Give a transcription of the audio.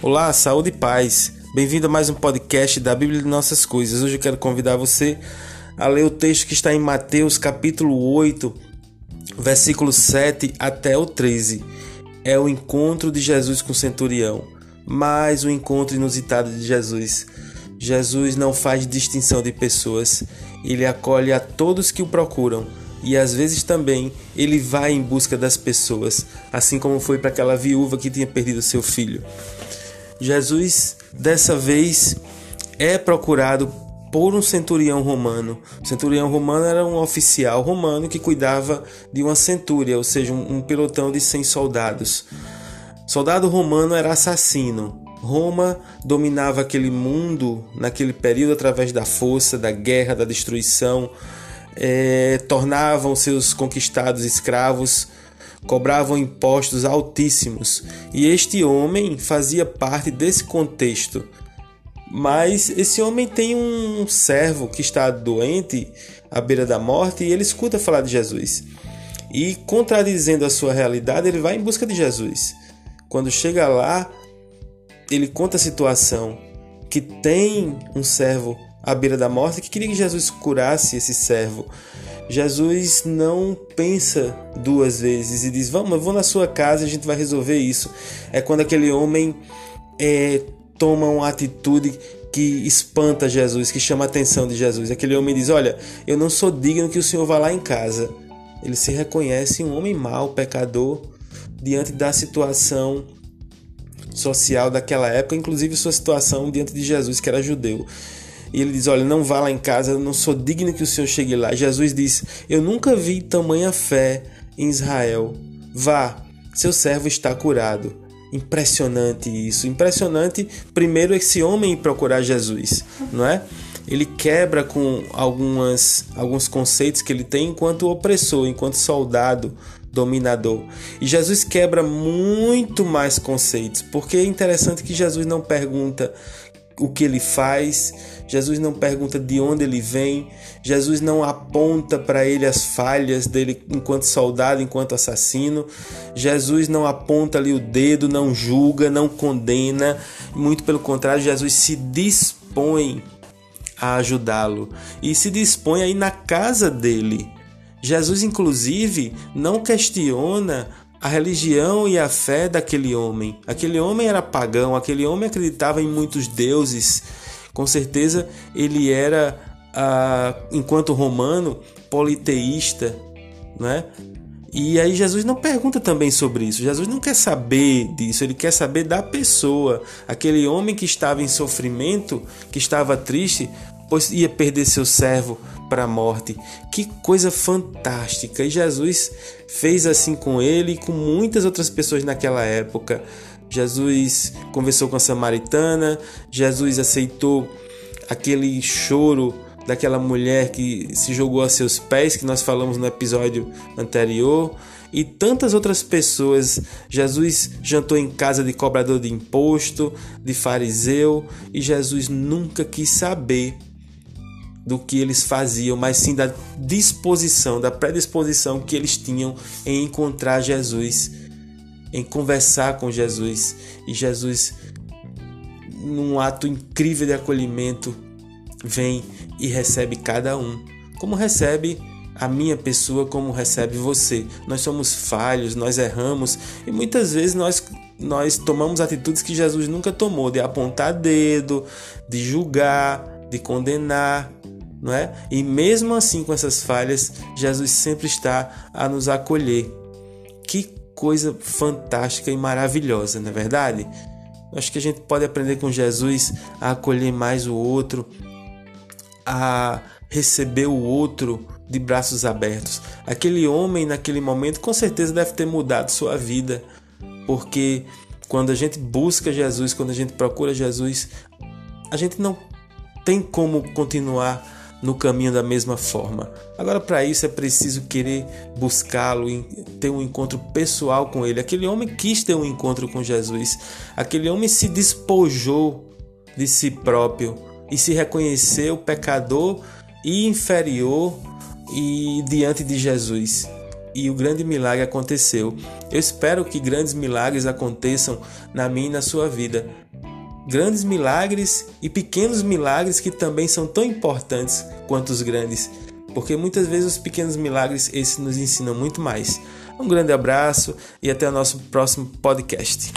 Olá, saúde e paz. Bem-vindo a mais um podcast da Bíblia de Nossas Coisas. Hoje eu quero convidar você a ler o texto que está em Mateus, capítulo 8, versículo 7 até o 13. É o encontro de Jesus com o centurião, mais um encontro inusitado de Jesus. Jesus não faz distinção de pessoas, ele acolhe a todos que o procuram e às vezes também ele vai em busca das pessoas, assim como foi para aquela viúva que tinha perdido seu filho. Jesus, dessa vez, é procurado por um centurião romano. O centurião romano era um oficial romano que cuidava de uma centúria, ou seja, um, pelotão de 100 soldados. Soldado romano era assassino. Roma dominava aquele mundo naquele período através da força, da guerra, da destruição, é, tornavam seus conquistados escravos, cobravam impostos altíssimos, e este homem fazia parte desse contexto. Mas esse homem tem um servo que está doente à beira da morte e ele escuta falar de Jesus. E contradizendo a sua realidade, ele vai em busca de Jesus. Quando chega lá, ele conta a situação que tem um servo à beira da morte que queria que Jesus curasse esse servo. Jesus não pensa duas vezes e diz: Vamos, eu vou na sua casa e a gente vai resolver isso. É quando aquele homem é, toma uma atitude que espanta Jesus, que chama a atenção de Jesus. Aquele homem diz: Olha, eu não sou digno que o Senhor vá lá em casa. Ele se reconhece um homem mau, pecador, diante da situação social daquela época, inclusive sua situação diante de Jesus, que era judeu. E ele diz: Olha, não vá lá em casa, eu não sou digno que o Senhor chegue lá. Jesus diz: Eu nunca vi tamanha fé em Israel. Vá, seu servo está curado. Impressionante isso. Impressionante, primeiro, esse homem procurar Jesus, não é? Ele quebra com algumas, alguns conceitos que ele tem enquanto opressor, enquanto soldado, dominador. E Jesus quebra muito mais conceitos, porque é interessante que Jesus não pergunta o que ele faz, Jesus não pergunta de onde ele vem, Jesus não aponta para ele as falhas dele enquanto soldado, enquanto assassino, Jesus não aponta ali o dedo, não julga, não condena, muito pelo contrário, Jesus se dispõe a ajudá-lo e se dispõe aí na casa dele. Jesus, inclusive, não questiona a religião e a fé daquele homem. Aquele homem era pagão, aquele homem acreditava em muitos deuses. Com certeza ele era, ah, enquanto romano, politeísta, né? E aí Jesus não pergunta também sobre isso. Jesus não quer saber disso, ele quer saber da pessoa. Aquele homem que estava em sofrimento, que estava triste, pois ia perder seu servo para a morte. Que coisa fantástica! E Jesus fez assim com ele e com muitas outras pessoas naquela época. Jesus conversou com a samaritana, Jesus aceitou aquele choro daquela mulher que se jogou a seus pés, que nós falamos no episódio anterior, e tantas outras pessoas. Jesus jantou em casa de cobrador de imposto, de fariseu, e Jesus nunca quis saber do que eles faziam, mas sim da disposição, da predisposição que eles tinham em encontrar Jesus, em conversar com Jesus. E Jesus, num ato incrível de acolhimento, vem e recebe cada um, como recebe a minha pessoa, como recebe você. Nós somos falhos, nós erramos e muitas vezes nós nós tomamos atitudes que Jesus nunca tomou, de apontar dedo, de julgar, de condenar, não é? E mesmo assim, com essas falhas, Jesus sempre está a nos acolher. Que coisa fantástica e maravilhosa, não é verdade? Acho que a gente pode aprender com Jesus a acolher mais o outro, a receber o outro de braços abertos. Aquele homem, naquele momento, com certeza deve ter mudado sua vida, porque quando a gente busca Jesus, quando a gente procura Jesus, a gente não tem como continuar no caminho da mesma forma. Agora, para isso é preciso querer buscá-lo, ter um encontro pessoal com ele. Aquele homem quis ter um encontro com Jesus, aquele homem se despojou de si próprio e se reconheceu pecador e inferior e diante de Jesus. E o grande milagre aconteceu. Eu espero que grandes milagres aconteçam na minha e na sua vida grandes milagres e pequenos milagres que também são tão importantes quanto os grandes, porque muitas vezes os pequenos milagres esses nos ensinam muito mais. Um grande abraço e até o nosso próximo podcast.